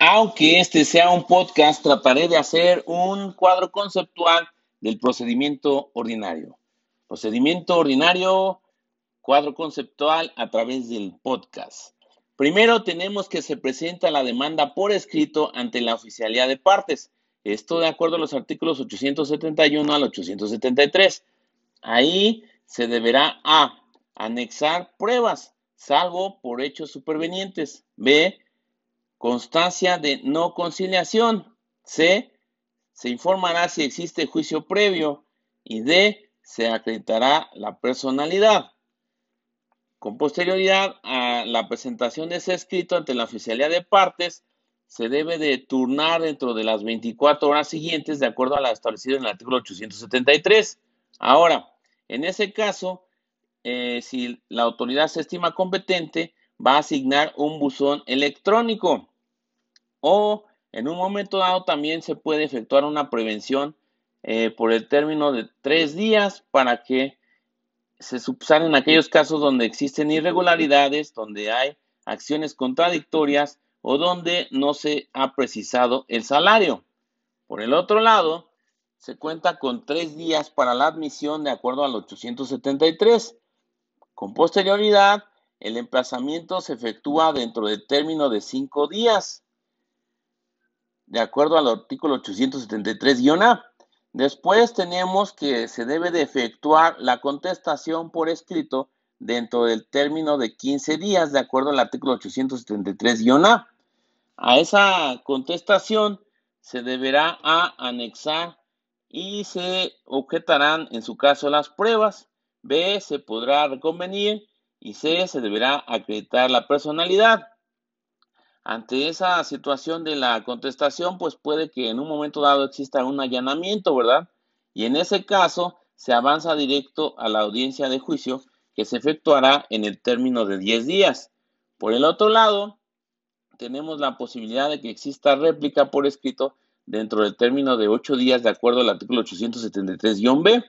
Aunque este sea un podcast, trataré de hacer un cuadro conceptual del procedimiento ordinario. Procedimiento ordinario, cuadro conceptual a través del podcast. Primero tenemos que se presenta la demanda por escrito ante la oficialidad de partes. Esto de acuerdo a los artículos 871 al 873. Ahí se deberá A. Anexar pruebas, salvo por hechos supervenientes. B Constancia de no conciliación. C. Se informará si existe juicio previo. Y D. Se acreditará la personalidad. Con posterioridad a la presentación de ese escrito ante la oficialidad de partes, se debe de turnar dentro de las 24 horas siguientes de acuerdo a la establecida en el artículo 873. Ahora, en ese caso, eh, si la autoridad se estima competente, va a asignar un buzón electrónico o en un momento dado también se puede efectuar una prevención eh, por el término de tres días para que se subsanen aquellos casos donde existen irregularidades, donde hay acciones contradictorias o donde no se ha precisado el salario. Por el otro lado, se cuenta con tres días para la admisión de acuerdo al 873. Con posterioridad, el emplazamiento se efectúa dentro del término de cinco días, de acuerdo al artículo 873-A. Después tenemos que se debe de efectuar la contestación por escrito dentro del término de 15 días, de acuerdo al artículo 873-A. A esa contestación se deberá a anexar y se objetarán en su caso las pruebas. B. Se podrá reconvenir y C, se deberá acreditar la personalidad. Ante esa situación de la contestación, pues puede que en un momento dado exista un allanamiento, ¿verdad? Y en ese caso se avanza directo a la audiencia de juicio que se efectuará en el término de 10 días. Por el otro lado, tenemos la posibilidad de que exista réplica por escrito dentro del término de 8 días de acuerdo al artículo 873-B.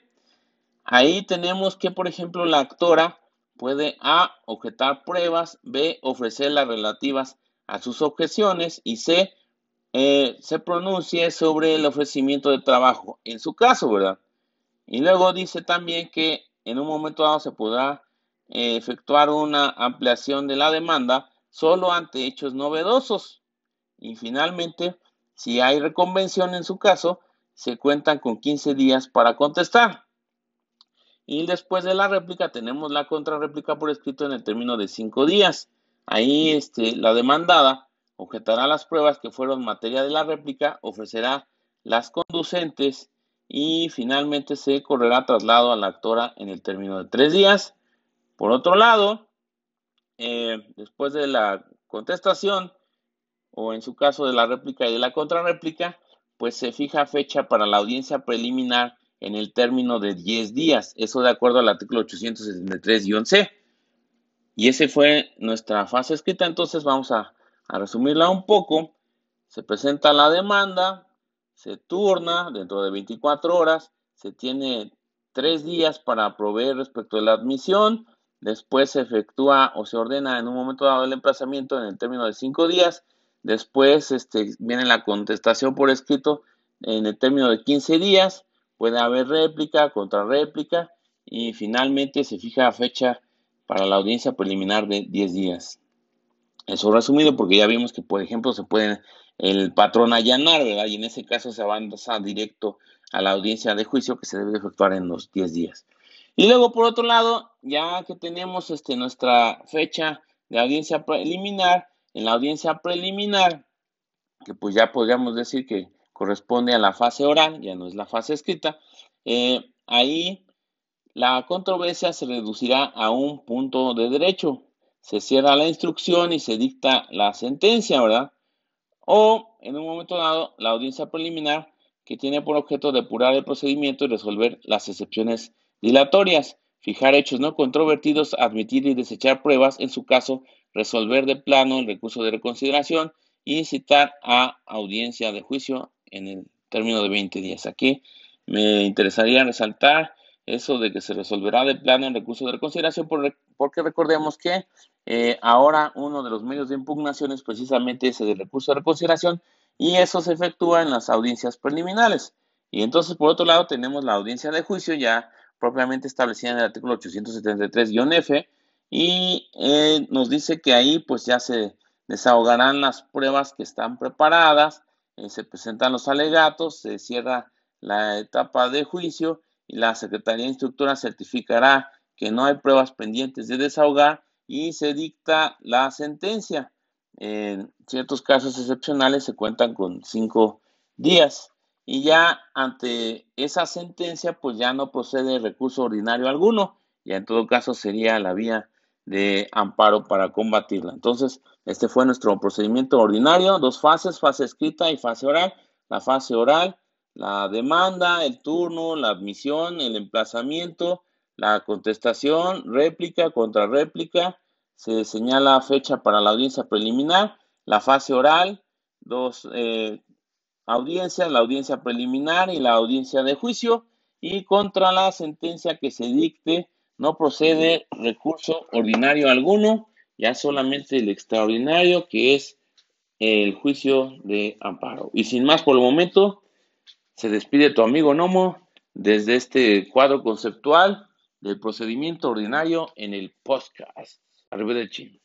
Ahí tenemos que, por ejemplo, la actora puede A. objetar pruebas, B. ofrecer las relativas a sus objeciones y C. Eh, se pronuncie sobre el ofrecimiento de trabajo en su caso, ¿verdad? Y luego dice también que en un momento dado se podrá eh, efectuar una ampliación de la demanda solo ante hechos novedosos. Y finalmente, si hay reconvención en su caso, se cuentan con 15 días para contestar. Y después de la réplica tenemos la contrarréplica por escrito en el término de cinco días. Ahí este, la demandada objetará las pruebas que fueron materia de la réplica, ofrecerá las conducentes y finalmente se correrá traslado a la actora en el término de tres días. Por otro lado, eh, después de la contestación o en su caso de la réplica y de la contrarréplica, pues se fija fecha para la audiencia preliminar en el término de 10 días. Eso de acuerdo al artículo 873-C. Y esa fue nuestra fase escrita. Entonces vamos a, resumirla un poco. Se presenta la demanda, se turna dentro de 24 horas, se tiene 3 días para proveer respecto de la admisión, después se efectúa o se ordena en un momento dado el emplazamiento en el término de 5 días, después este, viene la contestación por escrito en el término de 15 días, Puede haber réplica, contrarréplica y finalmente se fija fecha para la audiencia preliminar de 10 días. Eso resumido porque ya vimos que, por ejemplo, se puede el patrón allanar, ¿verdad? Y en ese caso se avanza directo a la audiencia de juicio que se debe efectuar en los 10 días. Y luego, por otro lado, ya que tenemos este, nuestra fecha de audiencia preliminar, en la audiencia preliminar, que pues ya podríamos decir que corresponde a la fase oral, ya no es la fase escrita, eh, ahí la controversia se reducirá a un punto de derecho. Se cierra la instrucción y se dicta la sentencia, ¿verdad? O, en un momento dado, la audiencia preliminar que tiene por objeto depurar el procedimiento y resolver las excepciones dilatorias, fijar hechos no controvertidos, admitir y desechar pruebas, en su caso, resolver de plano el recurso de reconsideración y citar a audiencia de juicio en el término de 20 días. Aquí me interesaría resaltar eso de que se resolverá de plano en recurso de reconsideración porque recordemos que eh, ahora uno de los medios de impugnación es precisamente ese del recurso de reconsideración y eso se efectúa en las audiencias preliminares. Y entonces, por otro lado, tenemos la audiencia de juicio ya propiamente establecida en el artículo 873-F y eh, nos dice que ahí pues ya se desahogarán las pruebas que están preparadas, eh, se presentan los alegatos, se cierra la etapa de juicio y la Secretaría Instructora certificará que no hay pruebas pendientes de desahogar y se dicta la sentencia. En ciertos casos excepcionales se cuentan con cinco días y ya ante esa sentencia pues ya no procede recurso ordinario alguno, ya en todo caso sería la vía de amparo para combatirla. Entonces, este fue nuestro procedimiento ordinario, dos fases, fase escrita y fase oral. La fase oral, la demanda, el turno, la admisión, el emplazamiento, la contestación, réplica, contrarréplica, se señala fecha para la audiencia preliminar, la fase oral, dos eh, audiencias, la audiencia preliminar y la audiencia de juicio, y contra la sentencia que se dicte no procede recurso ordinario alguno, ya solamente el extraordinario que es el juicio de amparo. Y sin más por el momento, se despide tu amigo Nomo desde este cuadro conceptual del procedimiento ordinario en el podcast. Arrivederci.